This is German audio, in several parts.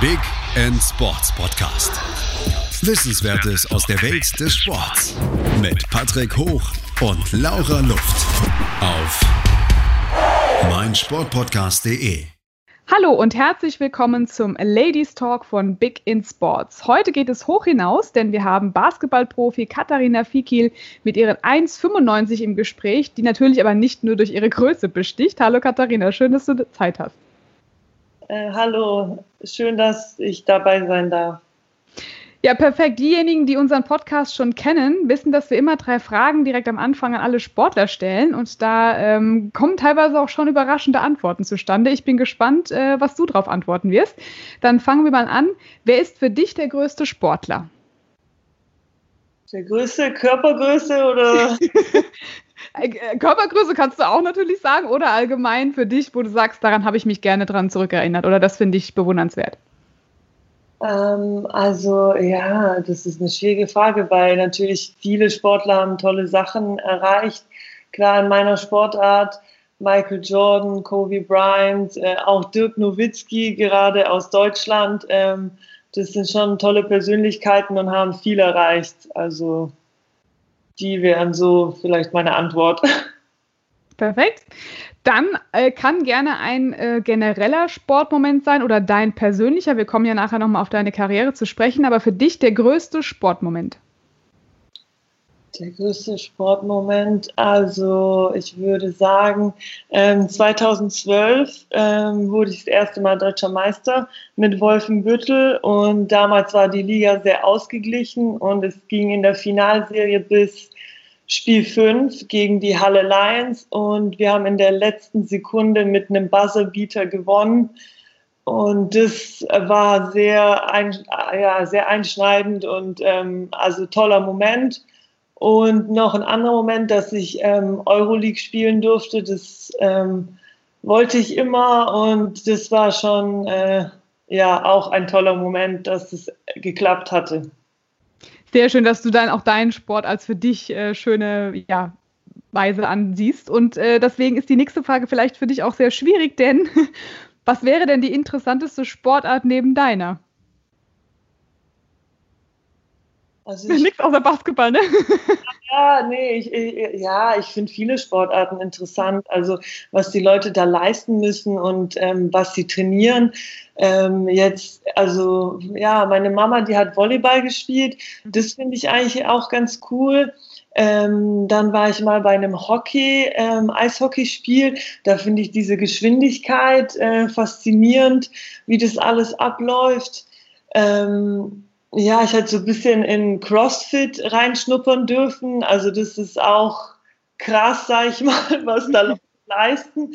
Big End Sports Podcast. Wissenswertes aus der Welt des Sports mit Patrick Hoch und Laura Luft auf meinsportpodcast.de. Hallo und herzlich willkommen zum Ladies Talk von Big in Sports. Heute geht es hoch hinaus, denn wir haben Basketballprofi Katharina Fikil mit ihren 1,95 im Gespräch, die natürlich aber nicht nur durch ihre Größe besticht. Hallo Katharina, schön, dass du Zeit hast. Äh, hallo, schön, dass ich dabei sein darf. Ja, perfekt. Diejenigen, die unseren Podcast schon kennen, wissen, dass wir immer drei Fragen direkt am Anfang an alle Sportler stellen. Und da ähm, kommen teilweise auch schon überraschende Antworten zustande. Ich bin gespannt, äh, was du darauf antworten wirst. Dann fangen wir mal an. Wer ist für dich der größte Sportler? Der größte Körpergröße oder? Äh, Körpergröße kannst du auch natürlich sagen oder allgemein für dich, wo du sagst, daran habe ich mich gerne dran zurückerinnert oder das finde ich bewundernswert. Ähm, also ja, das ist eine schwierige Frage, weil natürlich viele Sportler haben tolle Sachen erreicht. Klar, in meiner Sportart Michael Jordan, Kobe Bryant, äh, auch Dirk Nowitzki gerade aus Deutschland. Ähm, das sind schon tolle Persönlichkeiten und haben viel erreicht. Also die wären so vielleicht meine Antwort. Perfekt. Dann äh, kann gerne ein äh, genereller Sportmoment sein oder dein persönlicher. Wir kommen ja nachher nochmal auf deine Karriere zu sprechen, aber für dich der größte Sportmoment. Der größte Sportmoment, also ich würde sagen, ähm, 2012 ähm, wurde ich das erste Mal deutscher Meister mit Wolfenbüttel und damals war die Liga sehr ausgeglichen und es ging in der Finalserie bis Spiel 5 gegen die Halle Lions und wir haben in der letzten Sekunde mit einem Buzzerbeater gewonnen. Und das war sehr, ein, ja, sehr einschneidend und ähm, also toller Moment. Und noch ein anderer Moment, dass ich ähm, Euroleague spielen durfte, das ähm, wollte ich immer und das war schon äh, ja auch ein toller Moment, dass es geklappt hatte. Sehr schön, dass du dann auch deinen Sport als für dich äh, schöne ja, Weise ansiehst. Und äh, deswegen ist die nächste Frage vielleicht für dich auch sehr schwierig, denn was wäre denn die interessanteste Sportart neben deiner? Also ich, Nichts außer Basketball, ne? Ja, nee, ich, ich ja, ich finde viele Sportarten interessant. Also was die Leute da leisten müssen und ähm, was sie trainieren. Ähm, jetzt, also ja, meine Mama, die hat Volleyball gespielt. Das finde ich eigentlich auch ganz cool. Ähm, dann war ich mal bei einem Hockey, ähm, Eishockeyspiel. Da finde ich diese Geschwindigkeit äh, faszinierend, wie das alles abläuft. Ähm, ja, ich hatte so ein bisschen in CrossFit reinschnuppern dürfen. Also das ist auch krass, sag ich mal, was da leisten.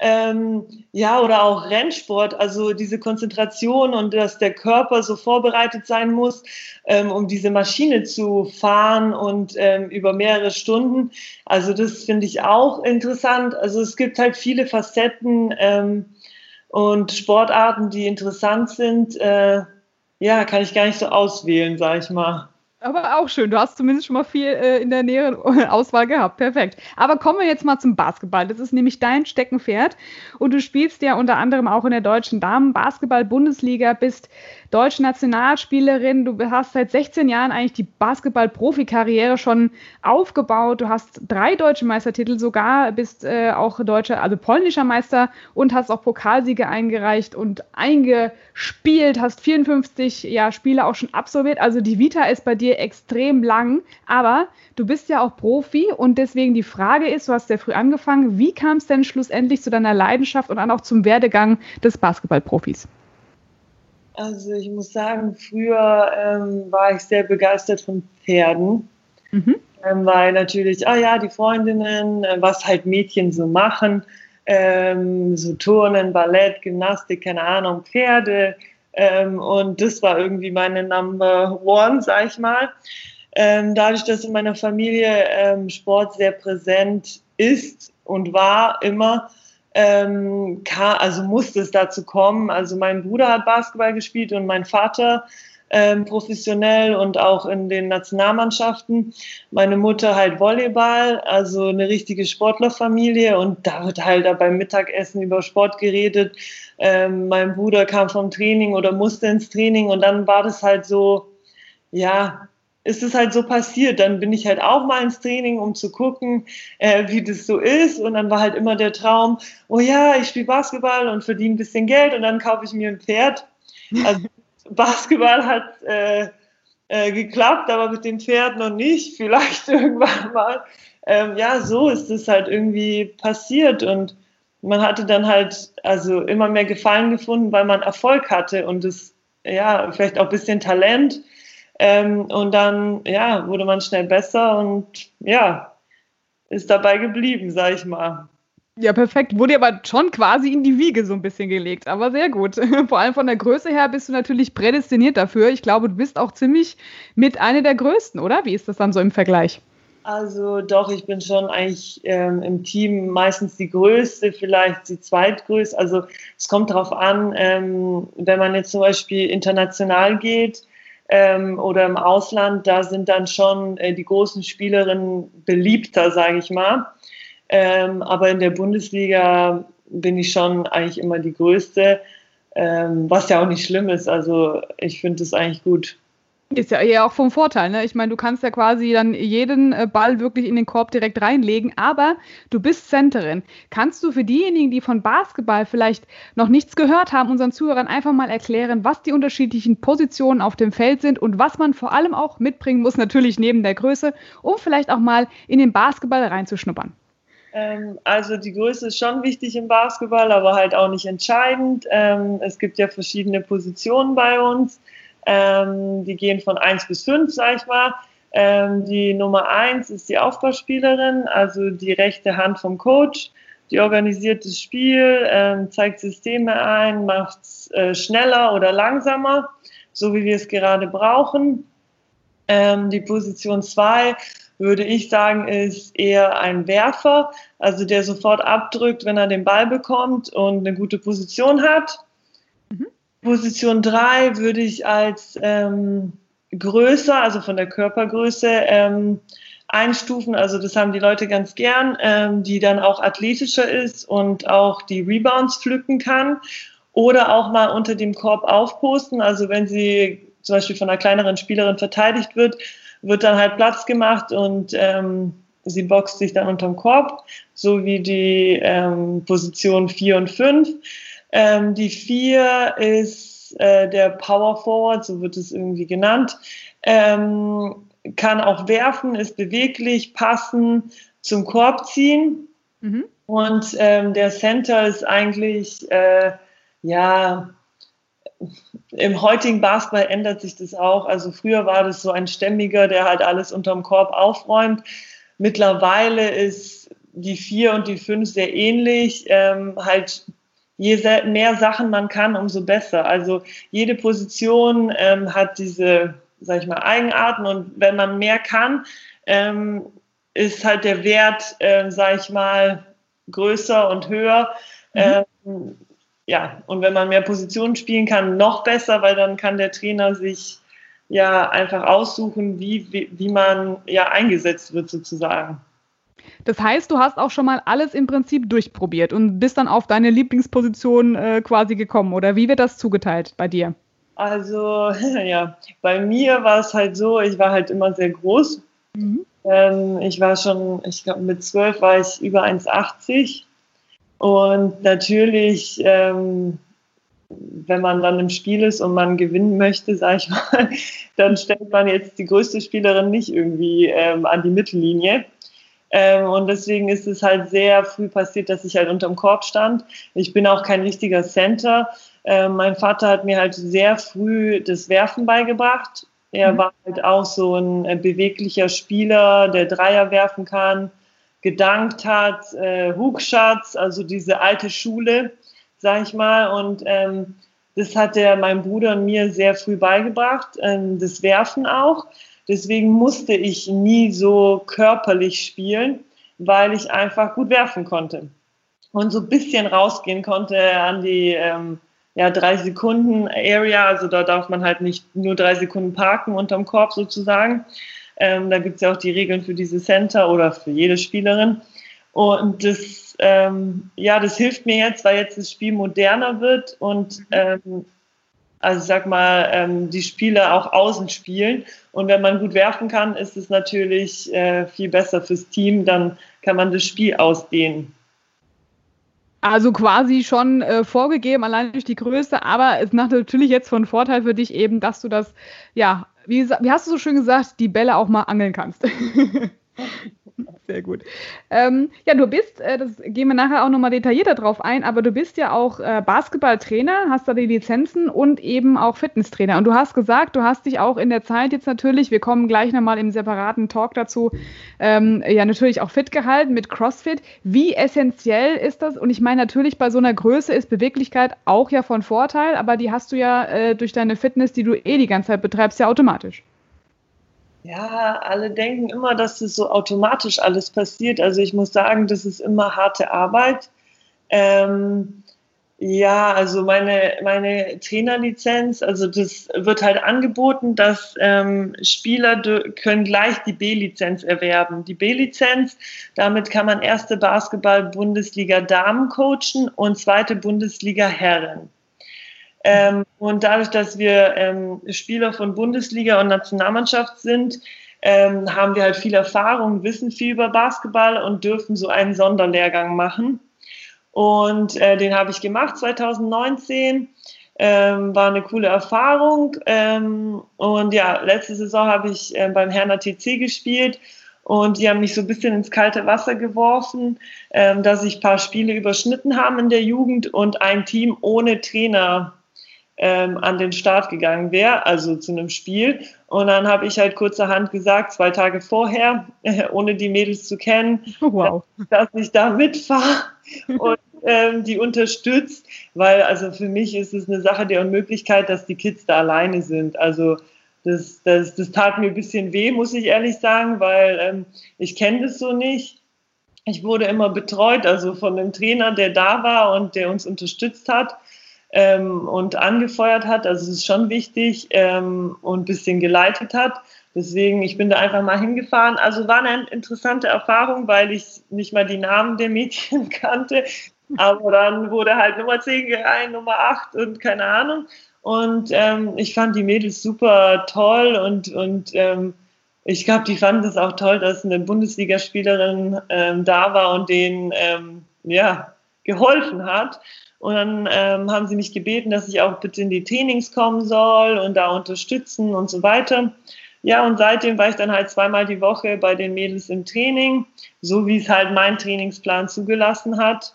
Ähm, ja, oder auch Rennsport, also diese Konzentration und dass der Körper so vorbereitet sein muss, ähm, um diese Maschine zu fahren und ähm, über mehrere Stunden. Also das finde ich auch interessant. Also es gibt halt viele Facetten ähm, und Sportarten, die interessant sind. Äh, ja, kann ich gar nicht so auswählen, sag ich mal. Aber auch schön. Du hast zumindest schon mal viel äh, in der näheren Auswahl gehabt. Perfekt. Aber kommen wir jetzt mal zum Basketball. Das ist nämlich dein Steckenpferd. Und du spielst ja unter anderem auch in der deutschen Damen-Basketball-Bundesliga, bist deutsche Nationalspielerin. Du hast seit 16 Jahren eigentlich die Basketball-Profikarriere schon aufgebaut. Du hast drei deutsche Meistertitel sogar, bist äh, auch deutscher, also polnischer Meister und hast auch Pokalsiege eingereicht und eingespielt, hast 54 ja, Spiele auch schon absolviert. Also die Vita ist bei dir extrem lang, aber du bist ja auch Profi und deswegen die Frage ist, du hast ja früh angefangen, wie kam es denn schlussendlich zu deiner Leidenschaft und dann auch zum Werdegang des Basketballprofis? Also ich muss sagen, früher ähm, war ich sehr begeistert von Pferden. Mhm. Ähm, weil natürlich, ah ja, die Freundinnen, äh, was halt Mädchen so machen, ähm, so Turnen, Ballett, Gymnastik, keine Ahnung, Pferde. Ähm, und das war irgendwie meine Number One, sag ich mal. Ähm, dadurch, dass in meiner Familie ähm, Sport sehr präsent ist und war immer, ähm, also musste es dazu kommen. Also mein Bruder hat Basketball gespielt und mein Vater ähm, professionell und auch in den Nationalmannschaften. Meine Mutter halt Volleyball, also eine richtige Sportlerfamilie und da wird halt beim Mittagessen über Sport geredet. Ähm, mein Bruder kam vom Training oder musste ins Training und dann war das halt so, ja, ist es halt so passiert. Dann bin ich halt auch mal ins Training, um zu gucken, äh, wie das so ist. Und dann war halt immer der Traum, oh ja, ich spiele Basketball und verdiene ein bisschen Geld und dann kaufe ich mir ein Pferd. Also Basketball hat äh, äh, geklappt, aber mit dem Pferd noch nicht. Vielleicht irgendwann mal. Ähm, ja, so ist es halt irgendwie passiert und man hatte dann halt also immer mehr Gefallen gefunden, weil man Erfolg hatte und es ja vielleicht auch ein bisschen Talent ähm, und dann ja wurde man schnell besser und ja ist dabei geblieben, sag ich mal. Ja, perfekt. Wurde aber schon quasi in die Wiege so ein bisschen gelegt, aber sehr gut. Vor allem von der Größe her bist du natürlich prädestiniert dafür. Ich glaube, du bist auch ziemlich mit einer der Größten, oder? Wie ist das dann so im Vergleich? Also doch, ich bin schon eigentlich ähm, im Team meistens die Größte, vielleicht die Zweitgrößte. Also es kommt darauf an, ähm, wenn man jetzt zum Beispiel international geht ähm, oder im Ausland, da sind dann schon äh, die großen Spielerinnen beliebter, sage ich mal. Ähm, aber in der Bundesliga bin ich schon eigentlich immer die Größte, ähm, was ja auch nicht schlimm ist. Also ich finde es eigentlich gut. Ist ja eher auch vom Vorteil, ne? Ich meine, du kannst ja quasi dann jeden äh, Ball wirklich in den Korb direkt reinlegen, aber du bist Centerin. Kannst du für diejenigen, die von Basketball vielleicht noch nichts gehört haben, unseren Zuhörern einfach mal erklären, was die unterschiedlichen Positionen auf dem Feld sind und was man vor allem auch mitbringen muss, natürlich neben der Größe, um vielleicht auch mal in den Basketball reinzuschnuppern? Ähm, also die Größe ist schon wichtig im Basketball, aber halt auch nicht entscheidend. Ähm, es gibt ja verschiedene Positionen bei uns. Ähm, die gehen von 1 bis 5, sag ich mal. die Nummer 1 ist die Aufbauspielerin, also die rechte Hand vom Coach. Die organisiert das Spiel, zeigt Systeme ein, macht es äh, schneller oder langsamer, so wie wir es gerade brauchen. die Position 2 würde ich sagen, ist eher ein Werfer, also der sofort abdrückt, wenn er den Ball bekommt und eine gute Position hat. Position 3 würde ich als ähm, größer, also von der Körpergröße, ähm, einstufen. Also das haben die Leute ganz gern, ähm, die dann auch athletischer ist und auch die Rebounds pflücken kann. Oder auch mal unter dem Korb aufposten. Also wenn sie zum Beispiel von einer kleineren Spielerin verteidigt wird, wird dann halt Platz gemacht und ähm, sie boxt sich dann unterm Korb, so wie die ähm, Position 4 und 5. Ähm, die 4 ist äh, der Power Forward, so wird es irgendwie genannt. Ähm, kann auch werfen, ist beweglich, passen, zum Korb ziehen. Mhm. Und ähm, der Center ist eigentlich, äh, ja, im heutigen Basketball ändert sich das auch. Also früher war das so ein Stämmiger, der halt alles unterm Korb aufräumt. Mittlerweile ist die vier und die fünf sehr ähnlich. Ähm, halt je mehr Sachen man kann, umso besser. Also jede Position ähm, hat diese, sag ich mal, Eigenarten und wenn man mehr kann, ähm, ist halt der Wert, äh, sag ich mal, größer und höher. Mhm. Ähm, ja, und wenn man mehr Positionen spielen kann, noch besser, weil dann kann der Trainer sich ja einfach aussuchen, wie, wie, wie man ja eingesetzt wird sozusagen. Das heißt, du hast auch schon mal alles im Prinzip durchprobiert und bist dann auf deine Lieblingsposition äh, quasi gekommen. Oder wie wird das zugeteilt bei dir? Also, ja, bei mir war es halt so, ich war halt immer sehr groß. Mhm. Ähm, ich war schon, ich glaube, mit zwölf war ich über 1,80 und natürlich, ähm, wenn man dann im Spiel ist und man gewinnen möchte, sage ich mal, dann stellt man jetzt die größte Spielerin nicht irgendwie ähm, an die Mittellinie. Ähm, und deswegen ist es halt sehr früh passiert, dass ich halt unterm Korb stand. Ich bin auch kein richtiger Center. Ähm, mein Vater hat mir halt sehr früh das Werfen beigebracht. Er mhm. war halt auch so ein äh, beweglicher Spieler, der Dreier werfen kann gedankt hat, äh, Hookschatz, also diese alte Schule, sag ich mal. Und ähm, das hat er meinem Bruder und mir sehr früh beigebracht, ähm, das Werfen auch. Deswegen musste ich nie so körperlich spielen, weil ich einfach gut werfen konnte. Und so ein bisschen rausgehen konnte an die, ähm, ja, drei Sekunden Area, also da darf man halt nicht nur drei Sekunden parken unterm Korb sozusagen. Ähm, da gibt es ja auch die Regeln für diese Center oder für jede Spielerin. Und das, ähm, ja, das hilft mir jetzt, weil jetzt das Spiel moderner wird und ähm, also ich sag mal, ähm, die Spieler auch außen spielen. Und wenn man gut werfen kann, ist es natürlich äh, viel besser fürs Team. Dann kann man das Spiel ausdehnen. Also quasi schon äh, vorgegeben, allein durch die Größe, aber es macht natürlich jetzt von Vorteil für dich eben, dass du das, ja, wie, wie hast du so schön gesagt, die Bälle auch mal angeln kannst. Sehr gut. Ähm, ja, du bist, äh, das gehen wir nachher auch nochmal detaillierter drauf ein, aber du bist ja auch äh, Basketballtrainer, hast da die Lizenzen und eben auch Fitnesstrainer. Und du hast gesagt, du hast dich auch in der Zeit jetzt natürlich, wir kommen gleich nochmal im separaten Talk dazu, ähm, ja natürlich auch fit gehalten mit CrossFit. Wie essentiell ist das? Und ich meine natürlich, bei so einer Größe ist Beweglichkeit auch ja von Vorteil, aber die hast du ja äh, durch deine Fitness, die du eh die ganze Zeit betreibst, ja automatisch. Ja, alle denken immer, dass das so automatisch alles passiert. Also ich muss sagen, das ist immer harte Arbeit. Ähm, ja, also meine, meine Trainerlizenz, also das wird halt angeboten, dass ähm, Spieler können gleich die B-Lizenz erwerben. Die B-Lizenz, damit kann man erste Basketball-Bundesliga Damen coachen und zweite Bundesliga Herren. Ähm, und dadurch, dass wir ähm, Spieler von Bundesliga und Nationalmannschaft sind, ähm, haben wir halt viel Erfahrung, wissen viel über Basketball und dürfen so einen Sonderlehrgang machen. Und äh, den habe ich gemacht 2019. Ähm, war eine coole Erfahrung. Ähm, und ja, letzte Saison habe ich äh, beim Herner TC gespielt und die haben mich so ein bisschen ins kalte Wasser geworfen, ähm, dass ich ein paar Spiele überschnitten haben in der Jugend und ein Team ohne Trainer ähm, an den Start gegangen wäre, also zu einem Spiel. Und dann habe ich halt kurzerhand gesagt, zwei Tage vorher, äh, ohne die Mädels zu kennen, wow. dass, dass ich da mitfahre und ähm, die unterstützt, weil also für mich ist es eine Sache der Unmöglichkeit, dass die Kids da alleine sind. Also das, das, das tat mir ein bisschen weh, muss ich ehrlich sagen, weil ähm, ich kenne das so nicht. Ich wurde immer betreut, also von dem Trainer, der da war und der uns unterstützt hat ähm, und angefeuert hat. Also es ist schon wichtig ähm, und ein bisschen geleitet hat. Deswegen, ich bin da einfach mal hingefahren. Also war eine interessante Erfahrung, weil ich nicht mal die Namen der Mädchen kannte. Aber dann wurde halt Nummer 10 gerein, Nummer 8 und keine Ahnung. Und ähm, ich fand die Mädels super toll und, und ähm, ich glaube, die fanden es auch toll, dass eine Bundesligaspielerin ähm, da war und denen ähm, ja, geholfen hat. Und dann ähm, haben sie mich gebeten, dass ich auch bitte in die Trainings kommen soll und da unterstützen und so weiter. Ja, und seitdem war ich dann halt zweimal die Woche bei den Mädels im Training, so wie es halt mein Trainingsplan zugelassen hat.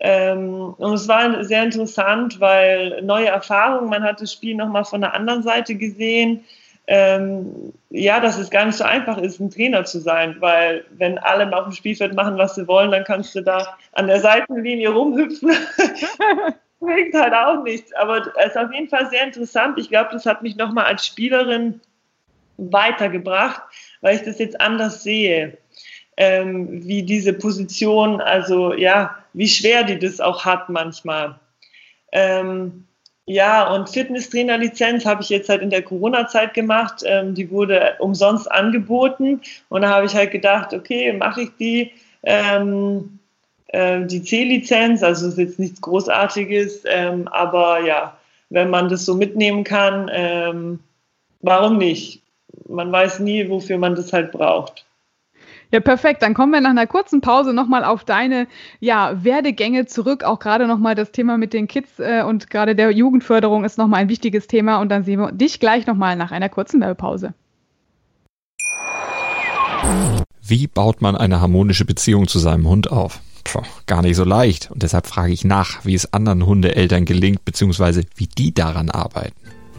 Ähm, und es war sehr interessant, weil neue Erfahrungen, man hat das Spiel nochmal von der anderen Seite gesehen ähm, ja, dass es gar nicht so einfach ist, ein Trainer zu sein, weil wenn alle auf dem Spielfeld machen, was sie wollen, dann kannst du da an der Seitenlinie rumhüpfen. Bringt halt auch nichts. Aber es ist auf jeden Fall sehr interessant. Ich glaube, das hat mich nochmal als Spielerin weitergebracht, weil ich das jetzt anders sehe. Ähm, wie diese Position, also ja, wie schwer die das auch hat manchmal. Ähm, ja, und Fitnesstrainer-Lizenz habe ich jetzt halt in der Corona-Zeit gemacht. Ähm, die wurde umsonst angeboten. Und da habe ich halt gedacht, okay, mache ich die. Ähm, äh, die C-Lizenz, also ist jetzt nichts Großartiges, ähm, aber ja, wenn man das so mitnehmen kann, ähm, warum nicht? Man weiß nie, wofür man das halt braucht. Ja, perfekt. Dann kommen wir nach einer kurzen Pause nochmal auf deine ja, Werdegänge zurück. Auch gerade nochmal das Thema mit den Kids äh, und gerade der Jugendförderung ist nochmal ein wichtiges Thema. Und dann sehen wir dich gleich nochmal nach einer kurzen Werbepause. Wie baut man eine harmonische Beziehung zu seinem Hund auf? Puh, gar nicht so leicht. Und deshalb frage ich nach, wie es anderen Hundeeltern gelingt, beziehungsweise wie die daran arbeiten.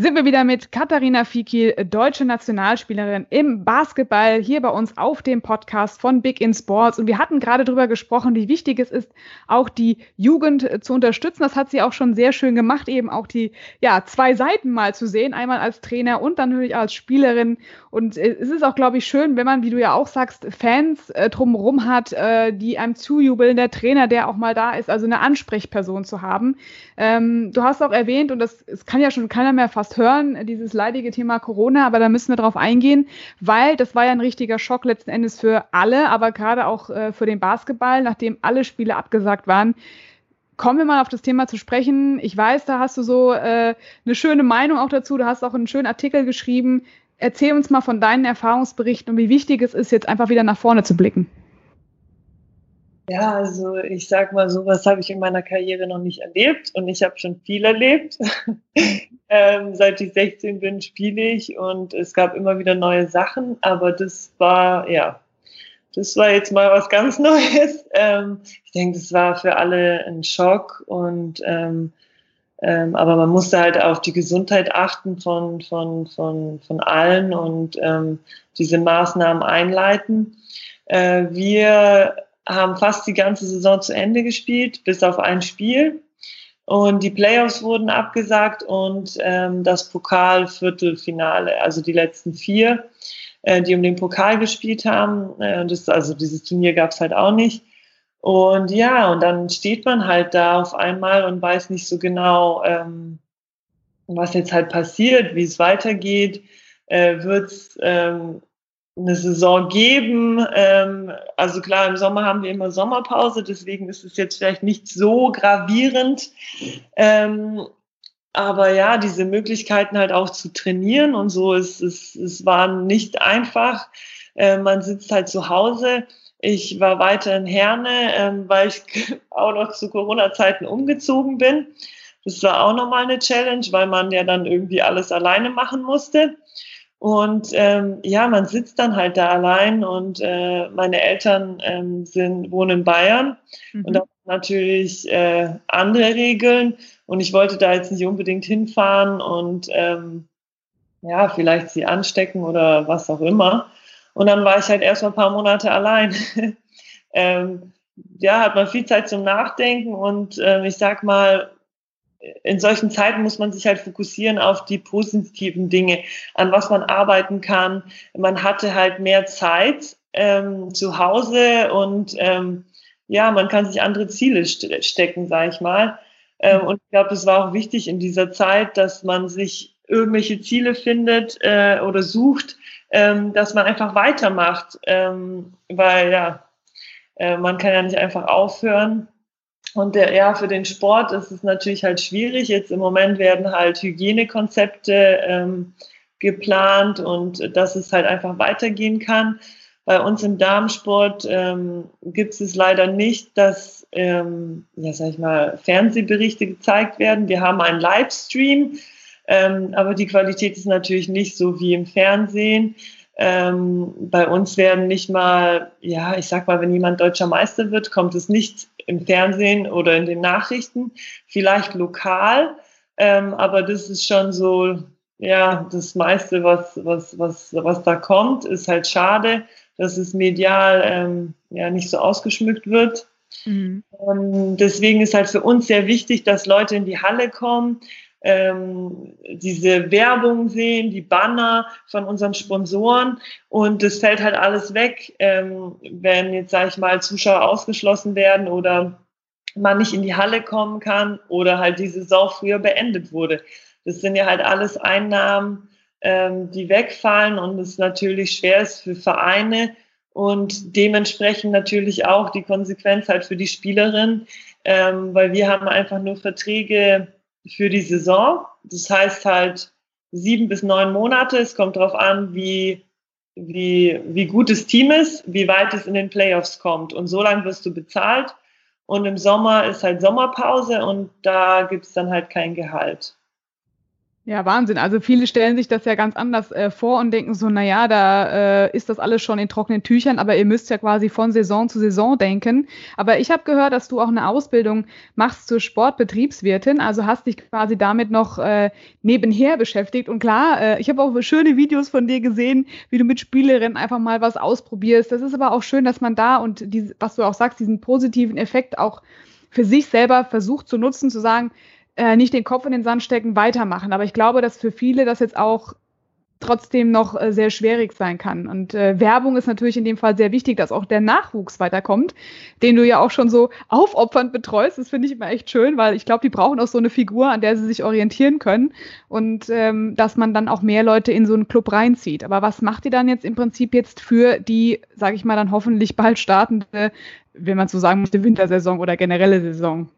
sind wir wieder mit Katharina Fikil, deutsche Nationalspielerin im Basketball, hier bei uns auf dem Podcast von Big in Sports. Und wir hatten gerade darüber gesprochen, wie wichtig es ist, auch die Jugend zu unterstützen. Das hat sie auch schon sehr schön gemacht, eben auch die ja, zwei Seiten mal zu sehen, einmal als Trainer und dann natürlich als Spielerin. Und äh, es ist auch, glaube ich, schön, wenn man, wie du ja auch sagst, Fans äh, drumherum hat, äh, die einem zujubeln, der Trainer, der auch mal da ist, also eine Ansprechperson zu haben. Ähm, du hast auch erwähnt, und das, das kann ja schon keiner mehr fast hören, dieses leidige Thema Corona, aber da müssen wir drauf eingehen, weil das war ja ein richtiger Schock letzten Endes für alle, aber gerade auch äh, für den Basketball, nachdem alle Spiele abgesagt waren. Kommen wir mal auf das Thema zu sprechen. Ich weiß, da hast du so äh, eine schöne Meinung auch dazu. Du hast auch einen schönen Artikel geschrieben. Erzähl uns mal von deinen Erfahrungsberichten und wie wichtig es ist, jetzt einfach wieder nach vorne zu blicken. Ja, also ich sag mal, sowas habe ich in meiner Karriere noch nicht erlebt und ich habe schon viel erlebt. Ähm, seit ich 16 bin, spiele ich und es gab immer wieder neue Sachen, aber das war, ja, das war jetzt mal was ganz Neues. Ähm, ich denke, das war für alle ein Schock und ähm, ähm, aber man musste halt auf die Gesundheit achten von, von, von, von allen und ähm, diese Maßnahmen einleiten. Äh, wir haben fast die ganze Saison zu Ende gespielt, bis auf ein Spiel. Und die Playoffs wurden abgesagt und ähm, das Pokalviertelfinale, also die letzten vier, äh, die um den Pokal gespielt haben. Äh, das, also dieses Turnier gab es halt auch nicht. Und ja, und dann steht man halt da auf einmal und weiß nicht so genau, ähm, was jetzt halt passiert, wie es weitergeht. Äh, Wird es ähm, eine Saison geben. Ähm, also klar, im Sommer haben wir immer Sommerpause, deswegen ist es jetzt vielleicht nicht so gravierend. Ähm, aber ja, diese Möglichkeiten halt auch zu trainieren und so, es, es, es war nicht einfach. Äh, man sitzt halt zu Hause. Ich war weiter in Herne, ähm, weil ich auch noch zu Corona-Zeiten umgezogen bin. Das war auch nochmal eine Challenge, weil man ja dann irgendwie alles alleine machen musste. Und ähm, ja, man sitzt dann halt da allein und äh, meine Eltern ähm, sind, wohnen in Bayern mhm. und da natürlich äh, andere Regeln und ich wollte da jetzt nicht unbedingt hinfahren und ähm, ja, vielleicht sie anstecken oder was auch immer. Und dann war ich halt erst mal ein paar Monate allein. ähm, ja, hat man viel Zeit zum Nachdenken und ähm, ich sag mal, in solchen Zeiten muss man sich halt fokussieren auf die positiven Dinge, an was man arbeiten kann. Man hatte halt mehr Zeit ähm, zu Hause und ähm, ja, man kann sich andere Ziele st stecken, sage ich mal. Ähm, und ich glaube, es war auch wichtig in dieser Zeit, dass man sich irgendwelche Ziele findet äh, oder sucht, ähm, dass man einfach weitermacht, ähm, weil ja, äh, man kann ja nicht einfach aufhören. Und der, ja, für den Sport ist es natürlich halt schwierig. Jetzt im Moment werden halt Hygienekonzepte ähm, geplant und dass es halt einfach weitergehen kann. Bei uns im Darmsport ähm, gibt es leider nicht, dass, ähm, ja, sag ich mal, Fernsehberichte gezeigt werden. Wir haben einen Livestream, ähm, aber die Qualität ist natürlich nicht so wie im Fernsehen. Ähm, bei uns werden nicht mal, ja, ich sag mal, wenn jemand deutscher Meister wird, kommt es nicht im Fernsehen oder in den Nachrichten, vielleicht lokal, ähm, aber das ist schon so, ja, das meiste, was, was, was, was da kommt, ist halt schade, dass es medial ähm, ja nicht so ausgeschmückt wird. Mhm. Deswegen ist halt für uns sehr wichtig, dass Leute in die Halle kommen, ähm, diese Werbung sehen, die Banner von unseren Sponsoren und das fällt halt alles weg, ähm, wenn jetzt, sage ich mal, Zuschauer ausgeschlossen werden oder man nicht in die Halle kommen kann oder halt die Saison früher beendet wurde. Das sind ja halt alles Einnahmen, ähm, die wegfallen und es natürlich schwer ist für Vereine und dementsprechend natürlich auch die Konsequenz halt für die Spielerin, ähm, weil wir haben einfach nur Verträge für die Saison. Das heißt halt sieben bis neun Monate. Es kommt darauf an, wie, wie, wie gut das Team ist, wie weit es in den Playoffs kommt. Und so lange wirst du bezahlt. Und im Sommer ist halt Sommerpause und da gibt es dann halt kein Gehalt. Ja, Wahnsinn. Also viele stellen sich das ja ganz anders äh, vor und denken so, naja, da äh, ist das alles schon in trockenen Tüchern, aber ihr müsst ja quasi von Saison zu Saison denken. Aber ich habe gehört, dass du auch eine Ausbildung machst zur Sportbetriebswirtin, also hast dich quasi damit noch äh, nebenher beschäftigt. Und klar, äh, ich habe auch schöne Videos von dir gesehen, wie du mit Spielerinnen einfach mal was ausprobierst. Das ist aber auch schön, dass man da und die, was du auch sagst, diesen positiven Effekt auch für sich selber versucht zu nutzen, zu sagen, äh, nicht den Kopf in den Sand stecken, weitermachen. Aber ich glaube, dass für viele das jetzt auch trotzdem noch äh, sehr schwierig sein kann. Und äh, Werbung ist natürlich in dem Fall sehr wichtig, dass auch der Nachwuchs weiterkommt, den du ja auch schon so aufopfernd betreust. Das finde ich immer echt schön, weil ich glaube, die brauchen auch so eine Figur, an der sie sich orientieren können und ähm, dass man dann auch mehr Leute in so einen Club reinzieht. Aber was macht ihr dann jetzt im Prinzip jetzt für die, sage ich mal, dann hoffentlich bald startende, wenn man so sagen möchte, Wintersaison oder generelle Saison?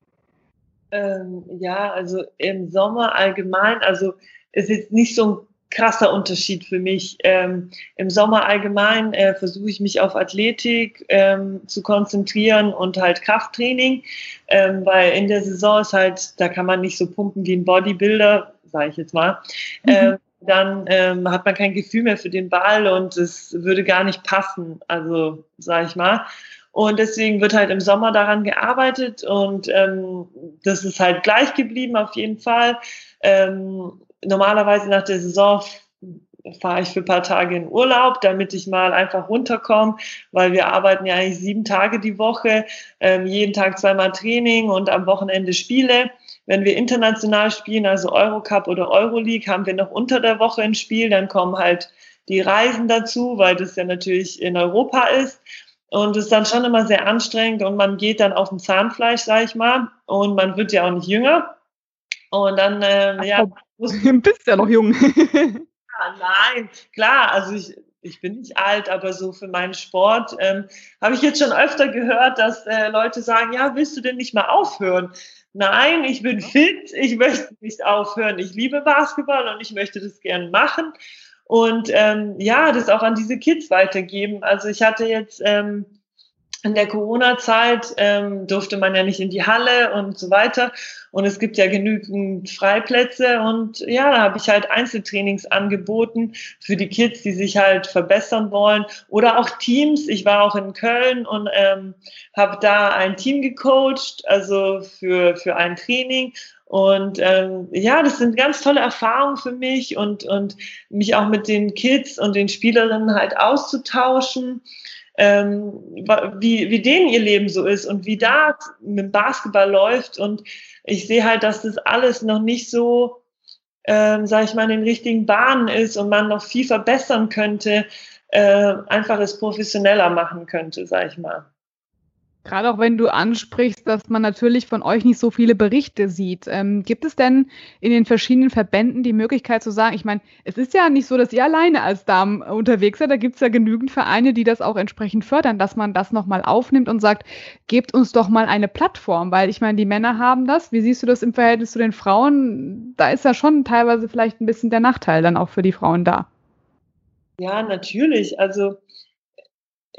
Ähm, ja, also im Sommer allgemein, also es ist nicht so ein krasser Unterschied für mich. Ähm, Im Sommer allgemein äh, versuche ich mich auf Athletik ähm, zu konzentrieren und halt Krafttraining, ähm, weil in der Saison ist halt, da kann man nicht so pumpen wie ein Bodybuilder, sage ich jetzt mal. Mhm. Ähm, dann ähm, hat man kein Gefühl mehr für den Ball und es würde gar nicht passen, also sage ich mal. Und deswegen wird halt im Sommer daran gearbeitet und ähm, das ist halt gleich geblieben auf jeden Fall. Ähm, normalerweise nach der Saison fahre ich für ein paar Tage in Urlaub, damit ich mal einfach runterkomme, weil wir arbeiten ja eigentlich sieben Tage die Woche, ähm, jeden Tag zweimal Training und am Wochenende Spiele. Wenn wir international spielen, also Eurocup oder Euroleague, haben wir noch unter der Woche ein Spiel, dann kommen halt die Reisen dazu, weil das ja natürlich in Europa ist. Und es ist dann schon immer sehr anstrengend und man geht dann auf dem Zahnfleisch, sag ich mal. Und man wird ja auch nicht jünger. Und dann, ähm, ja. Du bist ja noch jung. ja, nein, klar, also ich, ich bin nicht alt, aber so für meinen Sport ähm, habe ich jetzt schon öfter gehört, dass äh, Leute sagen, ja, willst du denn nicht mal aufhören? Nein, ich bin fit, ich möchte nicht aufhören. Ich liebe Basketball und ich möchte das gern machen und ähm, ja, das auch an diese Kids weitergeben. Also ich hatte jetzt ähm, in der Corona-Zeit ähm, durfte man ja nicht in die Halle und so weiter. Und es gibt ja genügend Freiplätze. Und ja, da habe ich halt Einzeltrainings angeboten für die Kids, die sich halt verbessern wollen. Oder auch Teams. Ich war auch in Köln und ähm, habe da ein Team gecoacht, also für, für ein Training. Und ähm, ja, das sind ganz tolle Erfahrungen für mich und, und mich auch mit den Kids und den Spielerinnen halt auszutauschen, ähm, wie, wie denen ihr Leben so ist und wie da mit dem Basketball läuft. Und ich sehe halt, dass das alles noch nicht so, ähm, sage ich mal, in den richtigen Bahnen ist und man noch viel verbessern könnte, äh, einfach es professioneller machen könnte, sage ich mal. Gerade auch wenn du ansprichst, dass man natürlich von euch nicht so viele Berichte sieht. Ähm, gibt es denn in den verschiedenen Verbänden die Möglichkeit zu sagen, ich meine, es ist ja nicht so, dass ihr alleine als Damen unterwegs seid, da gibt es ja genügend Vereine, die das auch entsprechend fördern, dass man das nochmal aufnimmt und sagt, gebt uns doch mal eine Plattform, weil ich meine, die Männer haben das. Wie siehst du das im Verhältnis zu den Frauen? Da ist ja schon teilweise vielleicht ein bisschen der Nachteil dann auch für die Frauen da. Ja, natürlich. Also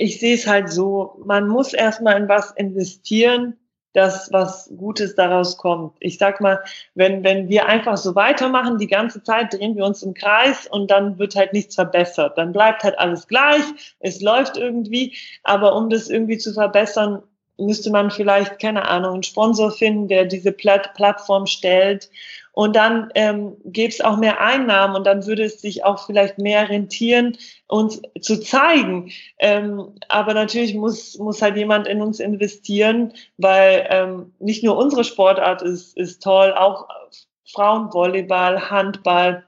ich sehe es halt so, man muss erstmal in was investieren, dass was Gutes daraus kommt. Ich sag mal, wenn, wenn wir einfach so weitermachen, die ganze Zeit drehen wir uns im Kreis und dann wird halt nichts verbessert. Dann bleibt halt alles gleich, es läuft irgendwie, aber um das irgendwie zu verbessern, müsste man vielleicht, keine Ahnung, einen Sponsor finden, der diese Platt Plattform stellt und dann ähm, gäbe es auch mehr Einnahmen und dann würde es sich auch vielleicht mehr rentieren, uns zu zeigen. Ähm, aber natürlich muss, muss halt jemand in uns investieren, weil ähm, nicht nur unsere Sportart ist, ist toll, auch Frauenvolleyball, Handball,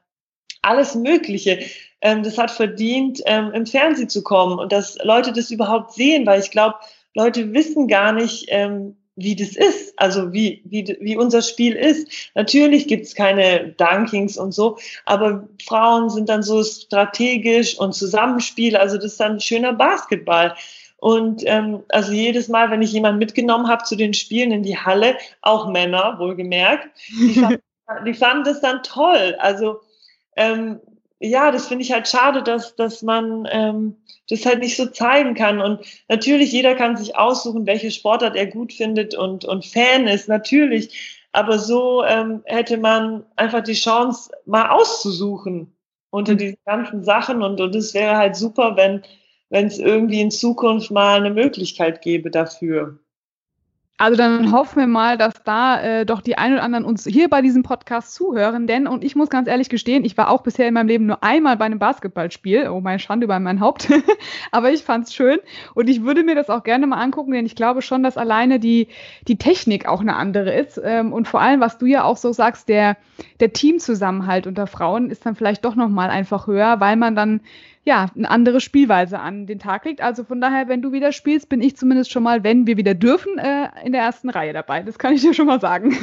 alles Mögliche. Ähm, das hat verdient, ähm, im Fernsehen zu kommen und dass Leute das überhaupt sehen, weil ich glaube, Leute wissen gar nicht, ähm, wie das ist, also wie, wie, wie unser Spiel ist. Natürlich gibt's keine Dunkings und so, aber Frauen sind dann so strategisch und Zusammenspiel, also das ist dann schöner Basketball. Und ähm, also jedes Mal, wenn ich jemanden mitgenommen habe zu den Spielen in die Halle, auch Männer, wohlgemerkt, die fanden, die fanden das dann toll. Also ähm, ja, das finde ich halt schade, dass, dass man ähm, das halt nicht so zeigen kann. Und natürlich, jeder kann sich aussuchen, welche Sportart er gut findet und, und Fan ist, natürlich. Aber so ähm, hätte man einfach die Chance, mal auszusuchen unter diesen ganzen Sachen. Und, und es wäre halt super, wenn wenn es irgendwie in Zukunft mal eine Möglichkeit gäbe dafür. Also dann hoffen wir mal, dass da äh, doch die ein oder anderen uns hier bei diesem Podcast zuhören, denn und ich muss ganz ehrlich gestehen, ich war auch bisher in meinem Leben nur einmal bei einem Basketballspiel. Oh, meine Schande über mein Haupt. Aber ich fand's schön und ich würde mir das auch gerne mal angucken, denn ich glaube schon, dass alleine die die Technik auch eine andere ist ähm, und vor allem, was du ja auch so sagst, der der Teamzusammenhalt unter Frauen ist dann vielleicht doch noch mal einfach höher, weil man dann ja, eine andere Spielweise an den Tag legt. Also von daher, wenn du wieder spielst, bin ich zumindest schon mal, wenn wir wieder dürfen, äh, in der ersten Reihe dabei. Das kann ich dir schon mal sagen.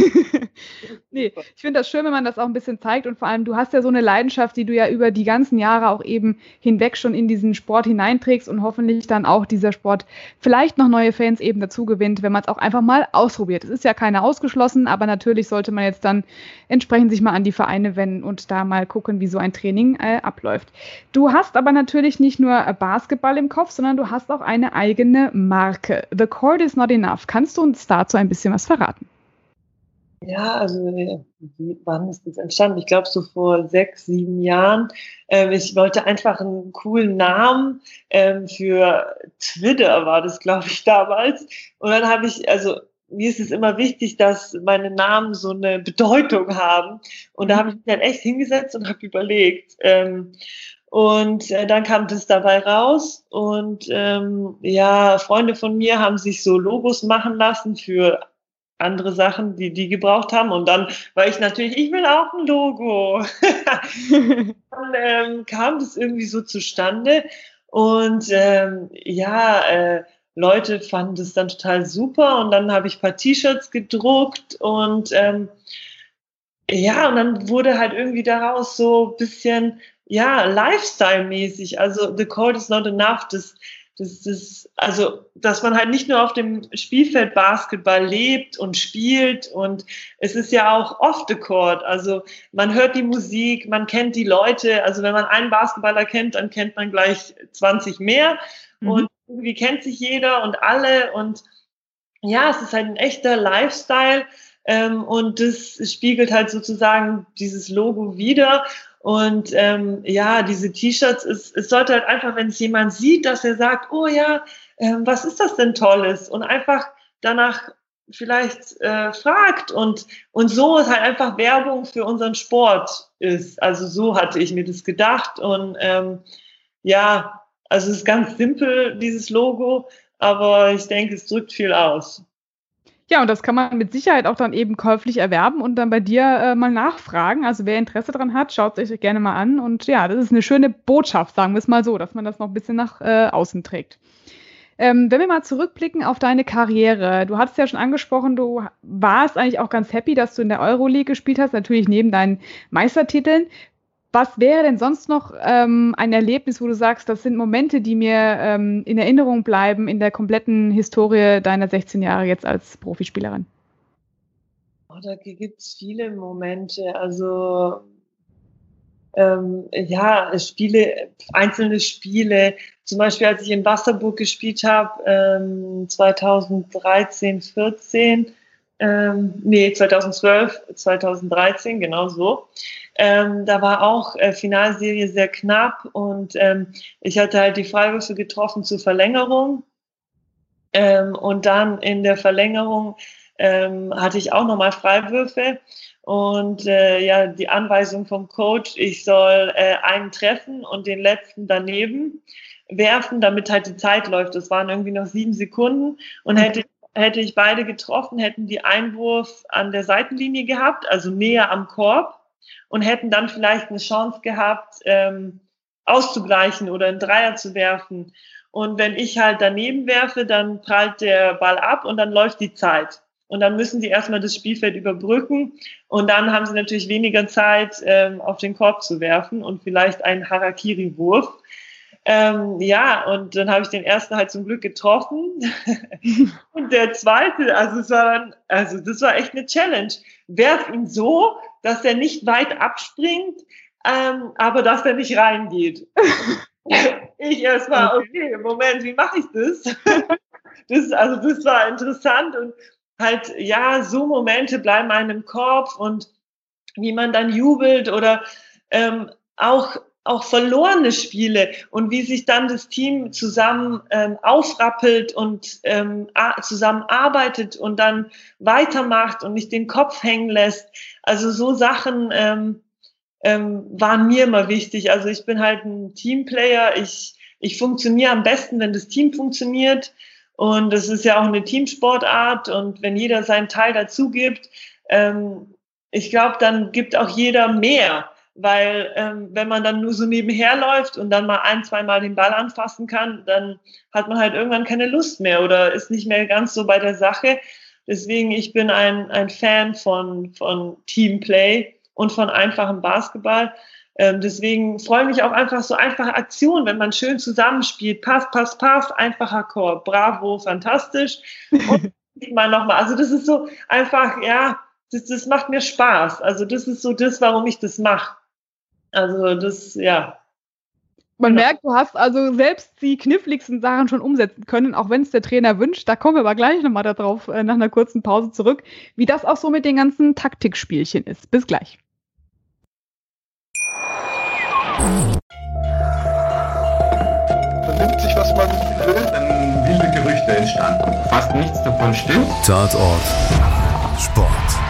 nee, ich finde das schön, wenn man das auch ein bisschen zeigt und vor allem, du hast ja so eine Leidenschaft, die du ja über die ganzen Jahre auch eben hinweg schon in diesen Sport hineinträgst und hoffentlich dann auch dieser Sport vielleicht noch neue Fans eben dazu gewinnt, wenn man es auch einfach mal ausprobiert. Es ist ja keine ausgeschlossen, aber natürlich sollte man jetzt dann entsprechend sich mal an die Vereine wenden und da mal gucken, wie so ein Training äh, abläuft. Du hast aber natürlich nicht nur Basketball im Kopf, sondern du hast auch eine eigene Marke. The Court is not enough. Kannst du uns dazu ein bisschen was verraten? Ja, also wie, wann ist das entstanden? Ich glaube so vor sechs, sieben Jahren. Ähm, ich wollte einfach einen coolen Namen ähm, für Twitter war das, glaube ich, damals. Und dann habe ich, also mir ist es immer wichtig, dass meine Namen so eine Bedeutung haben. Und da habe ich mich dann echt hingesetzt und habe überlegt. Ähm, und äh, dann kam das dabei raus. Und ähm, ja, Freunde von mir haben sich so Logos machen lassen für andere Sachen, die die gebraucht haben. Und dann war ich natürlich, ich will auch ein Logo. dann ähm, kam das irgendwie so zustande. Und ähm, ja, äh, Leute fanden das dann total super und dann habe ich ein paar T-Shirts gedruckt und ähm, ja, und dann wurde halt irgendwie daraus so ein bisschen, ja, Lifestyle-mäßig. Also The Code is not enough. Das, das, das, also, dass man halt nicht nur auf dem Spielfeld Basketball lebt und spielt und es ist ja auch off the court. Also, man hört die Musik, man kennt die Leute. Also, wenn man einen Basketballer kennt, dann kennt man gleich 20 mehr. Mhm. Und irgendwie kennt sich jeder und alle und ja, es ist halt ein echter Lifestyle ähm, und das spiegelt halt sozusagen dieses Logo wieder. Und ähm, ja, diese T-Shirts, es, es sollte halt einfach, wenn es jemand sieht, dass er sagt, oh ja, ähm, was ist das denn Tolles? Und einfach danach vielleicht äh, fragt und, und so ist halt einfach Werbung für unseren Sport ist. Also so hatte ich mir das gedacht und ähm, ja, also es ist ganz simpel, dieses Logo, aber ich denke, es drückt viel aus. Ja, und das kann man mit Sicherheit auch dann eben käuflich erwerben und dann bei dir äh, mal nachfragen. Also wer Interesse daran hat, schaut es euch gerne mal an. Und ja, das ist eine schöne Botschaft, sagen wir es mal so, dass man das noch ein bisschen nach äh, außen trägt. Ähm, wenn wir mal zurückblicken auf deine Karriere, du hattest ja schon angesprochen, du warst eigentlich auch ganz happy, dass du in der Euroleague gespielt hast, natürlich neben deinen Meistertiteln. Was wäre denn sonst noch ähm, ein Erlebnis, wo du sagst, das sind Momente, die mir ähm, in Erinnerung bleiben in der kompletten Historie deiner 16 Jahre jetzt als Profispielerin? Oh, da gibt es viele Momente. Also ähm, ja, Spiele, einzelne Spiele. Zum Beispiel, als ich in Wasserburg gespielt habe, ähm, 2013, 14, ähm, nee, 2012, 2013, genau so. Ähm, da war auch äh, Finalserie sehr knapp und ähm, ich hatte halt die Freiwürfe getroffen zur Verlängerung. Ähm, und dann in der Verlängerung ähm, hatte ich auch nochmal Freiwürfe und äh, ja, die Anweisung vom Coach, ich soll äh, einen treffen und den letzten daneben werfen, damit halt die Zeit läuft. Das waren irgendwie noch sieben Sekunden und mhm. hätte hätte ich beide getroffen, hätten die Einwurf an der Seitenlinie gehabt, also näher am Korb und hätten dann vielleicht eine Chance gehabt, ähm, auszugleichen oder einen Dreier zu werfen. Und wenn ich halt daneben werfe, dann prallt der Ball ab und dann läuft die Zeit. Und dann müssen die erstmal das Spielfeld überbrücken. Und dann haben sie natürlich weniger Zeit, ähm, auf den Korb zu werfen und vielleicht einen Harakiri-Wurf. Ähm, ja, und dann habe ich den ersten halt zum Glück getroffen. und der zweite, also es war dann, also das war echt eine Challenge. Werf ihn so, dass er nicht weit abspringt, ähm, aber dass er nicht reingeht. ich erstmal, okay, Moment, wie mache ich das? das? Also das war interessant und halt, ja, so Momente bleiben einem im Kopf und wie man dann jubelt oder ähm, auch auch verlorene Spiele und wie sich dann das Team zusammen ähm, aufrappelt und ähm, zusammen arbeitet und dann weitermacht und nicht den Kopf hängen lässt. Also so Sachen ähm, ähm, waren mir immer wichtig. Also ich bin halt ein Teamplayer. Ich, ich funktioniere am besten, wenn das Team funktioniert. Und es ist ja auch eine Teamsportart. Und wenn jeder seinen Teil dazu gibt, ähm, ich glaube, dann gibt auch jeder mehr weil ähm, wenn man dann nur so nebenher läuft und dann mal ein, zweimal den Ball anfassen kann, dann hat man halt irgendwann keine Lust mehr oder ist nicht mehr ganz so bei der Sache. Deswegen, ich bin ein, ein Fan von, von Teamplay und von einfachem Basketball. Ähm, deswegen freue ich mich auch einfach so einfache Aktionen, wenn man schön zusammenspielt. Pass, pass, pass, einfacher Chor. Bravo, fantastisch. Und mal nochmal. Also das ist so einfach, ja, das, das macht mir Spaß. Also das ist so das, warum ich das mache. Also das, ja. Man genau. merkt, du hast also selbst die kniffligsten Sachen schon umsetzen können, auch wenn es der Trainer wünscht. Da kommen wir aber gleich nochmal darauf äh, nach einer kurzen Pause zurück, wie das auch so mit den ganzen Taktikspielchen ist. Bis gleich. Man nimmt sich, was man will. Dann wilde Gerüchte entstanden. Fast nichts davon stimmt. Tatort. Sport.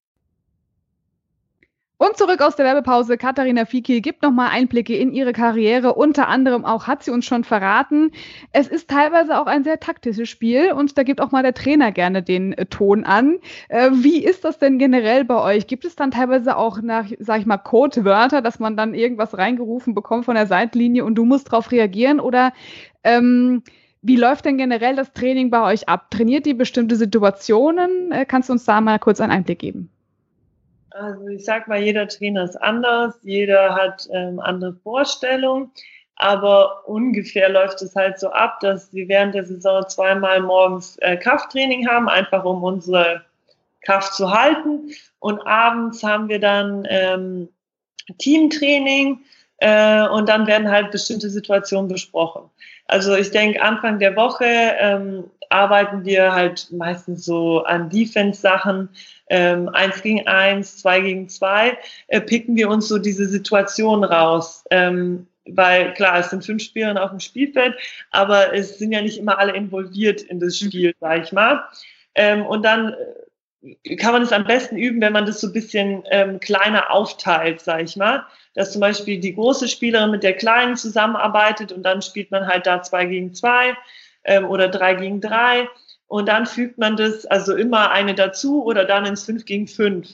Und zurück aus der Werbepause. Katharina Fiki gibt nochmal Einblicke in ihre Karriere. Unter anderem auch hat sie uns schon verraten. Es ist teilweise auch ein sehr taktisches Spiel und da gibt auch mal der Trainer gerne den äh, Ton an. Äh, wie ist das denn generell bei euch? Gibt es dann teilweise auch nach, sag ich mal, Codewörter, dass man dann irgendwas reingerufen bekommt von der Seitlinie und du musst darauf reagieren? Oder ähm, wie läuft denn generell das Training bei euch ab? Trainiert ihr bestimmte Situationen? Äh, kannst du uns da mal kurz einen Einblick geben? Also ich sag mal, jeder Trainer ist anders, jeder hat ähm, andere Vorstellungen, aber ungefähr läuft es halt so ab, dass wir während der Saison zweimal morgens äh, Krafttraining haben, einfach um unsere Kraft zu halten. Und abends haben wir dann ähm, Teamtraining äh, und dann werden halt bestimmte Situationen besprochen. Also ich denke, Anfang der Woche ähm, arbeiten wir halt meistens so an Defense-Sachen, ähm, eins gegen eins, zwei gegen zwei, äh, picken wir uns so diese Situation raus. Ähm, weil klar, es sind fünf Spieler auf dem Spielfeld, aber es sind ja nicht immer alle involviert in das Spiel, sag ich mal. Ähm, und dann äh, kann man es am besten üben, wenn man das so ein bisschen ähm, kleiner aufteilt, sag ich mal. Dass zum Beispiel die große Spielerin mit der kleinen zusammenarbeitet und dann spielt man halt da zwei gegen zwei ähm, oder drei gegen drei. Und dann fügt man das also immer eine dazu oder dann ins 5 gegen 5.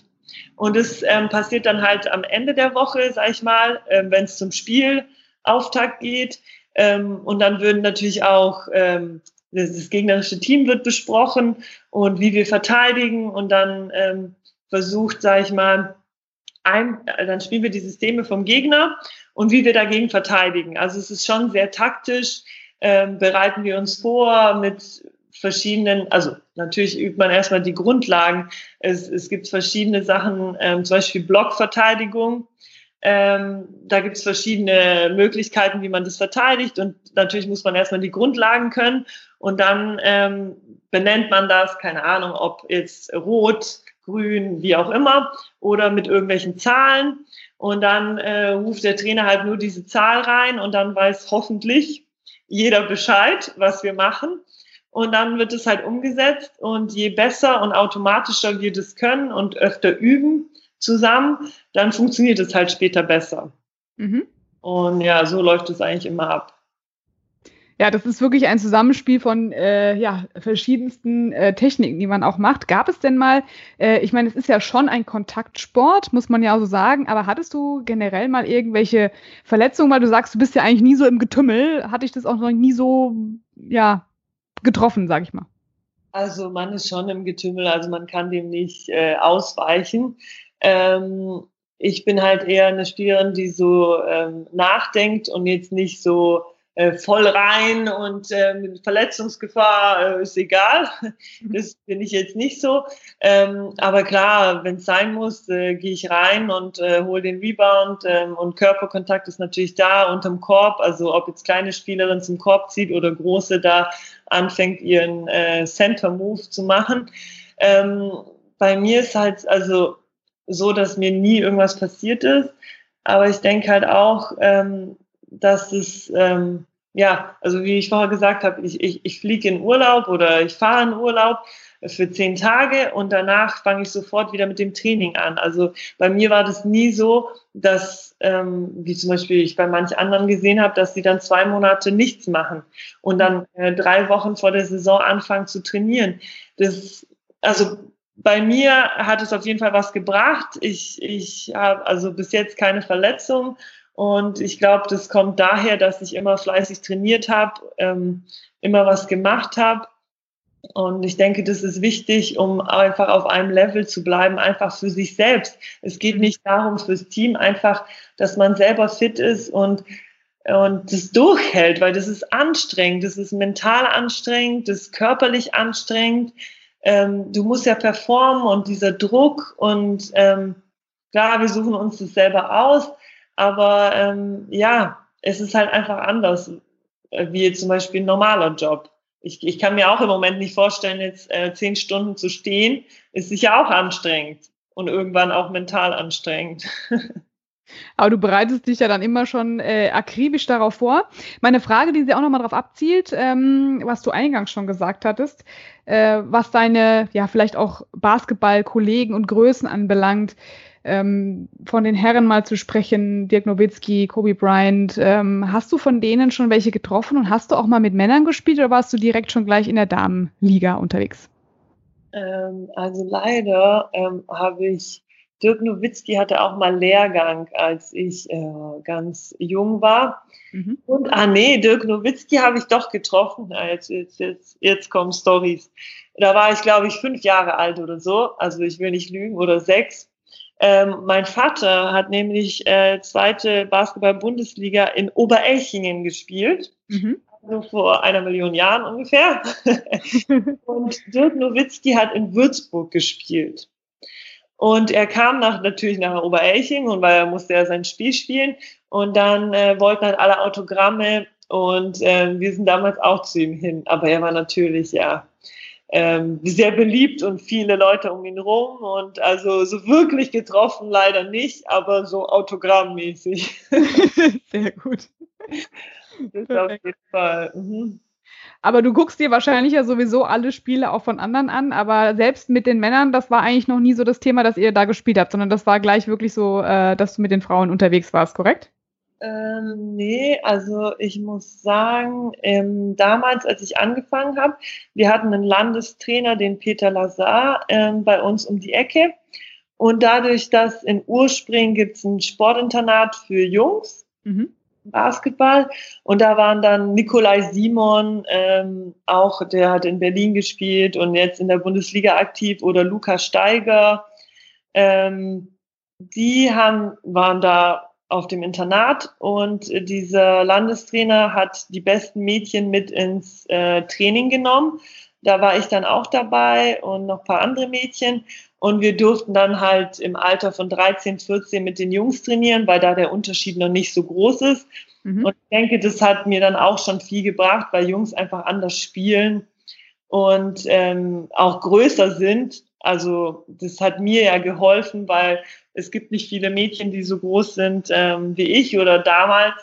Und das ähm, passiert dann halt am Ende der Woche, sag ich mal, ähm, wenn es zum Spielauftakt geht. Ähm, und dann würden natürlich auch ähm, das, das, gegnerische Team wird besprochen und wie wir verteidigen und dann ähm, versucht, sag ich mal, ein, dann spielen wir die Systeme vom Gegner und wie wir dagegen verteidigen. Also es ist schon sehr taktisch. Ähm, bereiten wir uns vor mit verschiedenen, also natürlich übt man erstmal die Grundlagen. Es, es gibt verschiedene Sachen, ähm, zum Beispiel Blockverteidigung. Ähm, da gibt es verschiedene Möglichkeiten, wie man das verteidigt. Und natürlich muss man erstmal die Grundlagen können. Und dann ähm, benennt man das, keine Ahnung, ob jetzt rot, grün, wie auch immer, oder mit irgendwelchen Zahlen. Und dann äh, ruft der Trainer halt nur diese Zahl rein und dann weiß hoffentlich jeder Bescheid, was wir machen. Und dann wird es halt umgesetzt und je besser und automatischer wir das können und öfter üben zusammen, dann funktioniert es halt später besser. Mhm. Und ja, so läuft es eigentlich immer ab. Ja, das ist wirklich ein Zusammenspiel von äh, ja, verschiedensten äh, Techniken, die man auch macht. Gab es denn mal, äh, ich meine, es ist ja schon ein Kontaktsport, muss man ja so sagen, aber hattest du generell mal irgendwelche Verletzungen, weil du sagst, du bist ja eigentlich nie so im Getümmel, hatte ich das auch noch nie so, ja, getroffen, sage ich mal. Also man ist schon im Getümmel, also man kann dem nicht äh, ausweichen. Ähm, ich bin halt eher eine Spielerin, die so ähm, nachdenkt und jetzt nicht so äh, voll rein und äh, mit Verletzungsgefahr äh, ist egal. Das bin ich jetzt nicht so. Ähm, aber klar, wenn es sein muss, äh, gehe ich rein und äh, hole den Rebound ähm, und Körperkontakt ist natürlich da unterm Korb. Also ob jetzt kleine Spielerin zum Korb zieht oder große da anfängt, ihren äh, Center-Move zu machen. Ähm, bei mir ist halt also so, dass mir nie irgendwas passiert ist. Aber ich denke halt auch, ähm, dass es, ähm, ja, also wie ich vorher gesagt habe, ich, ich, ich fliege in Urlaub oder ich fahre in Urlaub für zehn Tage und danach fange ich sofort wieder mit dem Training an. Also bei mir war das nie so, dass, ähm, wie zum Beispiel ich bei manch anderen gesehen habe, dass sie dann zwei Monate nichts machen und dann äh, drei Wochen vor der Saison anfangen zu trainieren. Das, also bei mir hat es auf jeden Fall was gebracht. Ich, ich habe also bis jetzt keine Verletzung und ich glaube, das kommt daher, dass ich immer fleißig trainiert habe, ähm, immer was gemacht habe. Und ich denke, das ist wichtig, um einfach auf einem Level zu bleiben, einfach für sich selbst. Es geht nicht darum fürs Team, einfach, dass man selber fit ist und und das durchhält, weil das ist anstrengend, das ist mental anstrengend, das ist körperlich anstrengend. Ähm, du musst ja performen und dieser Druck und ähm, klar, wir suchen uns das selber aus, aber ähm, ja, es ist halt einfach anders, äh, wie zum Beispiel ein normaler Job. Ich, ich kann mir auch im Moment nicht vorstellen, jetzt äh, zehn Stunden zu stehen, ist sicher auch anstrengend und irgendwann auch mental anstrengend. Aber du bereitest dich ja dann immer schon äh, akribisch darauf vor. Meine Frage, die sie auch nochmal darauf abzielt, ähm, was du eingangs schon gesagt hattest, äh, was deine, ja, vielleicht auch Basketball-Kollegen und Größen anbelangt, ähm, von den Herren mal zu sprechen, Dirk Nowitzki, Kobe Bryant, ähm, hast du von denen schon welche getroffen und hast du auch mal mit Männern gespielt oder warst du direkt schon gleich in der Damenliga unterwegs? Ähm, also leider ähm, habe ich, Dirk Nowitzki hatte auch mal Lehrgang, als ich äh, ganz jung war. Mhm. Und, ah nee, Dirk Nowitzki habe ich doch getroffen. Ja, jetzt, jetzt, jetzt, jetzt kommen Stories. Da war ich, glaube ich, fünf Jahre alt oder so. Also ich will nicht lügen, oder sechs. Ähm, mein Vater hat nämlich äh, zweite Basketball-Bundesliga in Oberelchingen gespielt. Mhm. Also vor einer Million Jahren ungefähr. und Dirk Nowitzki hat in Würzburg gespielt. Und er kam nach, natürlich nach Oberelchingen und weil er musste ja sein Spiel spielen. Und dann äh, wollten halt alle Autogramme und äh, wir sind damals auch zu ihm hin. Aber er war natürlich ja ähm, sehr beliebt und viele Leute um ihn rum und also so wirklich getroffen leider nicht, aber so autogrammmäßig. sehr gut. Das auf jeden Fall. Mhm. Aber du guckst dir wahrscheinlich ja sowieso alle Spiele auch von anderen an, aber selbst mit den Männern, das war eigentlich noch nie so das Thema, dass ihr da gespielt habt, sondern das war gleich wirklich so, äh, dass du mit den Frauen unterwegs warst, korrekt? Ähm, nee, also ich muss sagen, ähm, damals, als ich angefangen habe, wir hatten einen Landestrainer, den Peter Lazar, ähm, bei uns um die Ecke. Und dadurch, dass in Urspring gibt es ein Sportinternat für Jungs, mhm. Basketball. Und da waren dann Nikolai Simon, ähm, auch der hat in Berlin gespielt und jetzt in der Bundesliga aktiv, oder Luca Steiger. Ähm, die haben, waren da auf dem Internat und dieser Landestrainer hat die besten Mädchen mit ins äh, Training genommen. Da war ich dann auch dabei und noch ein paar andere Mädchen. Und wir durften dann halt im Alter von 13, 14 mit den Jungs trainieren, weil da der Unterschied noch nicht so groß ist. Mhm. Und ich denke, das hat mir dann auch schon viel gebracht, weil Jungs einfach anders spielen und ähm, auch größer sind. Also das hat mir ja geholfen, weil es gibt nicht viele Mädchen, die so groß sind ähm, wie ich oder damals.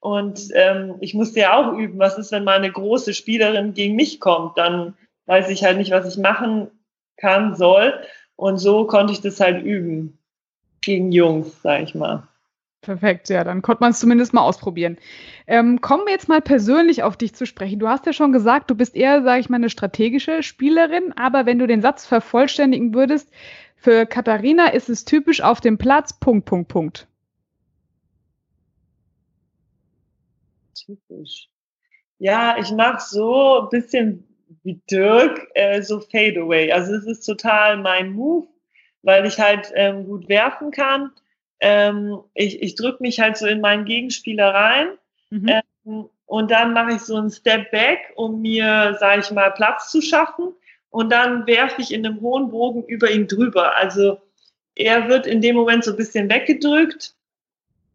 Und ähm, ich musste ja auch üben, was ist, wenn mal eine große Spielerin gegen mich kommt? Dann weiß ich halt nicht, was ich machen kann, soll. Und so konnte ich das halt üben. Gegen Jungs, sag ich mal. Perfekt, ja, dann konnte man es zumindest mal ausprobieren. Ähm, kommen wir jetzt mal persönlich auf dich zu sprechen. Du hast ja schon gesagt, du bist eher, sage ich mal, eine strategische Spielerin, aber wenn du den Satz vervollständigen würdest, für Katharina ist es typisch auf dem Platz, Punkt, Punkt, Punkt. Typisch. Ja, ich mache so ein bisschen wie Dirk, äh, so Fadeaway. Also es ist total mein Move, weil ich halt ähm, gut werfen kann. Ähm, ich ich drücke mich halt so in meinen Gegenspieler rein. Mhm. Ähm, und dann mache ich so einen Step Back, um mir, sage ich mal, Platz zu schaffen und dann werfe ich in einem hohen Bogen über ihn drüber. Also er wird in dem Moment so ein bisschen weggedrückt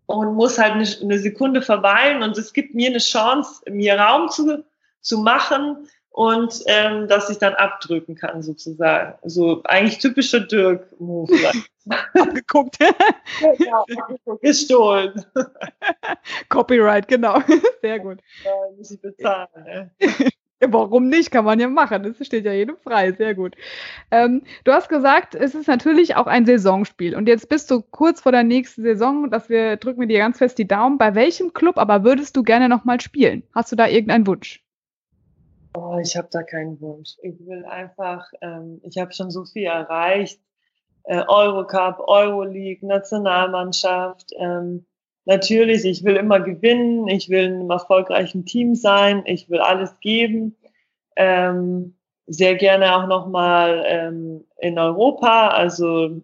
und muss halt eine, eine Sekunde verweilen und es gibt mir eine Chance, mir Raum zu, zu machen und ähm, dass ich dann abdrücken kann sozusagen. So eigentlich typischer Dirk-Move. Abgeguckt. ja. Gestohlen. Copyright, genau. Sehr gut. Ja, muss ich bezahlen. Ne? Warum nicht? Kann man ja machen. Das steht ja jedem frei. Sehr gut. Ähm, du hast gesagt, es ist natürlich auch ein Saisonspiel. Und jetzt bist du kurz vor der nächsten Saison, dass wir drücken wir dir ganz fest die Daumen. Bei welchem Club aber würdest du gerne nochmal spielen? Hast du da irgendeinen Wunsch? Oh, ich habe da keinen Wunsch. Ich will einfach, ähm, ich habe schon so viel erreicht. Äh, Eurocup, Euroleague, Nationalmannschaft. Ähm, natürlich, ich will immer gewinnen, ich will in einem erfolgreichen Team sein, ich will alles geben. Ähm, sehr gerne auch nochmal ähm, in Europa. Also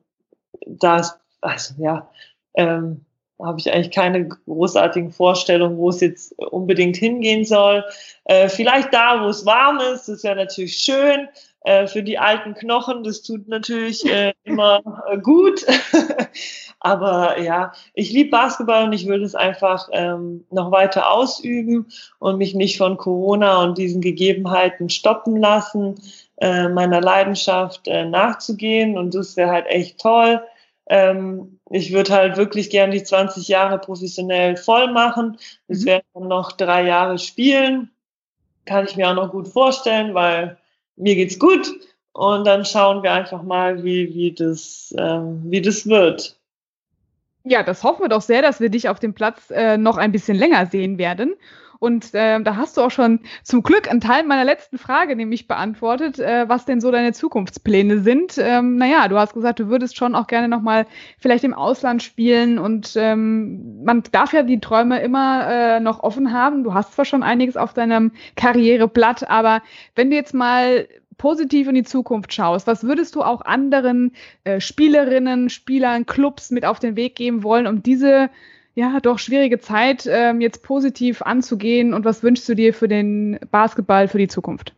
das, also ja, ähm, habe ich eigentlich keine großartigen Vorstellungen, wo es jetzt unbedingt hingehen soll. Äh, vielleicht da, wo es warm ist, das wäre natürlich schön. Äh, für die alten Knochen, das tut natürlich äh, immer äh, gut. Aber ja, ich liebe Basketball und ich würde es einfach ähm, noch weiter ausüben und mich nicht von Corona und diesen Gegebenheiten stoppen lassen, äh, meiner Leidenschaft äh, nachzugehen. Und das wäre halt echt toll. Ähm, ich würde halt wirklich gern die 20 Jahre professionell voll machen. Das mhm. wären dann noch drei Jahre spielen. Kann ich mir auch noch gut vorstellen, weil mir geht's gut. Und dann schauen wir einfach mal, wie, wie, das, ähm, wie das wird. Ja, das hoffen wir doch sehr, dass wir dich auf dem Platz äh, noch ein bisschen länger sehen werden. Und äh, da hast du auch schon zum Glück einen Teil meiner letzten Frage nämlich beantwortet, äh, was denn so deine Zukunftspläne sind. Ähm, naja, du hast gesagt, du würdest schon auch gerne nochmal vielleicht im Ausland spielen und ähm, man darf ja die Träume immer äh, noch offen haben. Du hast zwar schon einiges auf deinem Karriereblatt, aber wenn du jetzt mal positiv in die Zukunft schaust, was würdest du auch anderen äh, Spielerinnen, Spielern, Clubs mit auf den Weg geben wollen, um diese ja doch schwierige Zeit ähm, jetzt positiv anzugehen? Und was wünschst du dir für den Basketball für die Zukunft?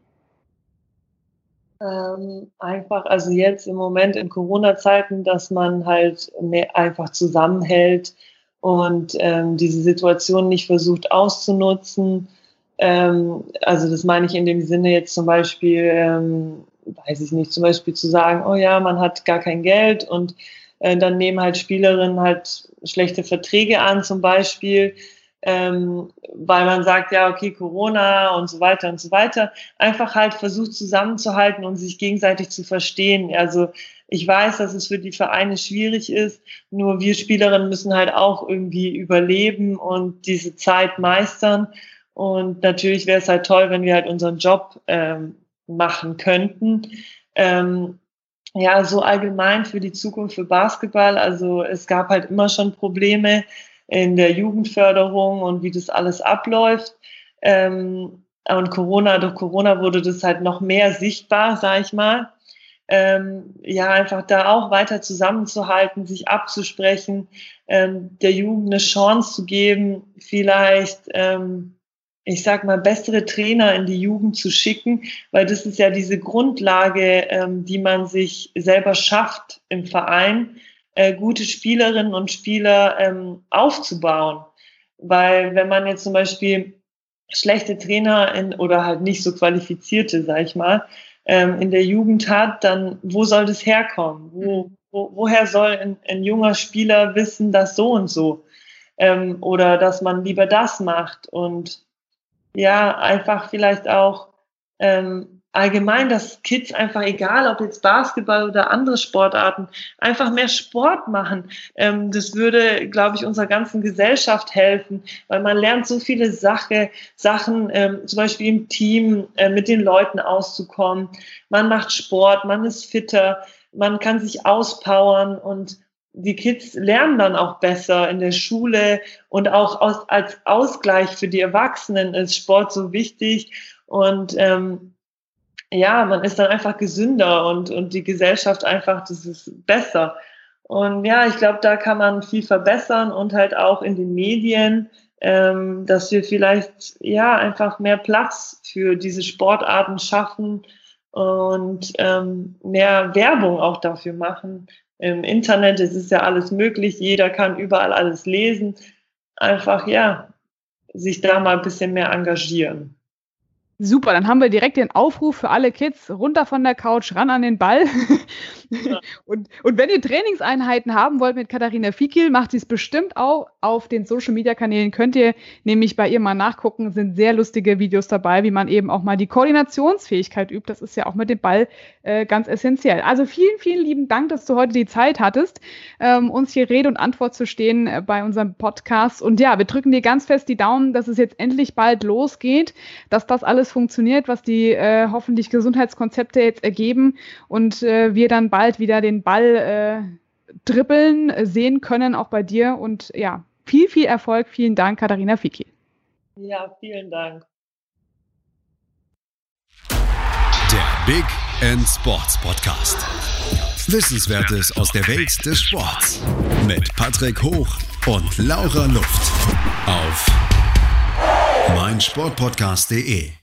Ähm, einfach, also jetzt im Moment in Corona-Zeiten, dass man halt mehr einfach zusammenhält und ähm, diese Situation nicht versucht auszunutzen ähm, also das meine ich in dem Sinne jetzt zum Beispiel, ähm, weiß ich nicht, zum Beispiel zu sagen, oh ja, man hat gar kein Geld und äh, dann nehmen halt Spielerinnen halt schlechte Verträge an zum Beispiel, ähm, weil man sagt, ja, okay, Corona und so weiter und so weiter. Einfach halt versucht zusammenzuhalten und sich gegenseitig zu verstehen. Also ich weiß, dass es für die Vereine schwierig ist, nur wir Spielerinnen müssen halt auch irgendwie überleben und diese Zeit meistern. Und natürlich wäre es halt toll, wenn wir halt unseren Job ähm, machen könnten. Ähm, ja, so allgemein für die Zukunft für Basketball. Also es gab halt immer schon Probleme in der Jugendförderung und wie das alles abläuft. Ähm, und Corona, durch Corona wurde das halt noch mehr sichtbar, sag ich mal. Ähm, ja, einfach da auch weiter zusammenzuhalten, sich abzusprechen, ähm, der Jugend eine Chance zu geben, vielleicht ähm, ich sag mal, bessere Trainer in die Jugend zu schicken, weil das ist ja diese Grundlage, ähm, die man sich selber schafft im Verein, äh, gute Spielerinnen und Spieler ähm, aufzubauen. Weil wenn man jetzt zum Beispiel schlechte Trainer in, oder halt nicht so qualifizierte, sag ich mal, ähm, in der Jugend hat, dann wo soll das herkommen? Wo, wo, woher soll ein, ein junger Spieler wissen, dass so und so? Ähm, oder dass man lieber das macht und ja, einfach vielleicht auch ähm, allgemein, dass Kids einfach, egal ob jetzt Basketball oder andere Sportarten, einfach mehr Sport machen. Ähm, das würde, glaube ich, unserer ganzen Gesellschaft helfen, weil man lernt so viele Sache, Sachen, ähm, zum Beispiel im Team äh, mit den Leuten auszukommen. Man macht Sport, man ist fitter, man kann sich auspowern und die Kids lernen dann auch besser in der Schule und auch aus, als Ausgleich für die Erwachsenen ist Sport so wichtig und ähm, ja, man ist dann einfach gesünder und, und die Gesellschaft einfach, das ist besser. Und ja, ich glaube, da kann man viel verbessern und halt auch in den Medien ähm, dass wir vielleicht ja einfach mehr Platz für diese Sportarten schaffen und ähm, mehr Werbung auch dafür machen. Im Internet es ist ja alles möglich, jeder kann überall alles lesen. Einfach ja, sich da mal ein bisschen mehr engagieren. Super, dann haben wir direkt den Aufruf für alle Kids, runter von der Couch, ran an den Ball. Ja. und, und wenn ihr Trainingseinheiten haben wollt mit Katharina Fikil, macht sie es bestimmt auch auf den Social-Media-Kanälen. Könnt ihr nämlich bei ihr mal nachgucken, sind sehr lustige Videos dabei, wie man eben auch mal die Koordinationsfähigkeit übt. Das ist ja auch mit dem Ball äh, ganz essentiell. Also vielen, vielen lieben Dank, dass du heute die Zeit hattest, ähm, uns hier Rede und Antwort zu stehen äh, bei unserem Podcast. Und ja, wir drücken dir ganz fest die Daumen, dass es jetzt endlich bald losgeht, dass das alles funktioniert, was die äh, hoffentlich Gesundheitskonzepte jetzt ergeben und äh, wir dann bald wieder den Ball äh, dribbeln äh, sehen können, auch bei dir. Und ja, viel, viel Erfolg. Vielen Dank, Katharina Fiki. Ja, vielen Dank. Der Big End Sports Podcast. Wissenswertes aus der Welt des Sports. Mit Patrick Hoch und Laura Luft. Auf meinsportpodcast.de.